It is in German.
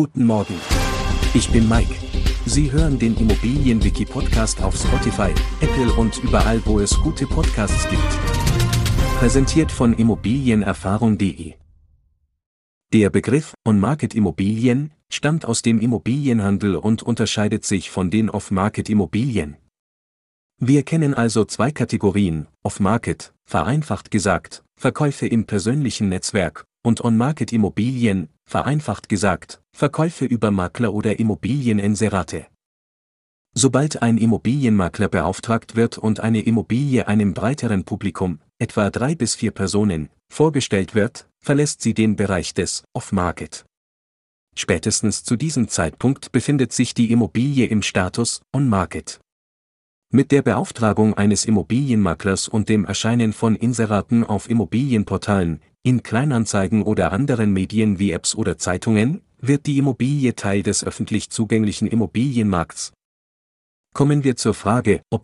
Guten Morgen. Ich bin Mike. Sie hören den Immobilienwiki-Podcast auf Spotify, Apple und überall, wo es gute Podcasts gibt. Präsentiert von Immobilienerfahrung.de. Der Begriff On-Market-Immobilien stammt aus dem Immobilienhandel und unterscheidet sich von den Off-Market-Immobilien. Wir kennen also zwei Kategorien, Off-Market, vereinfacht gesagt, Verkäufe im persönlichen Netzwerk, und On-Market-Immobilien, vereinfacht gesagt, Verkäufe über Makler oder Immobilieninserate. Sobald ein Immobilienmakler beauftragt wird und eine Immobilie einem breiteren Publikum, etwa drei bis vier Personen, vorgestellt wird, verlässt sie den Bereich des Off-Market. Spätestens zu diesem Zeitpunkt befindet sich die Immobilie im Status On-Market. Mit der Beauftragung eines Immobilienmaklers und dem Erscheinen von Inseraten auf Immobilienportalen, in Kleinanzeigen oder anderen Medien wie Apps oder Zeitungen, wird die Immobilie Teil des öffentlich zugänglichen Immobilienmarkts. Kommen wir zur Frage, ob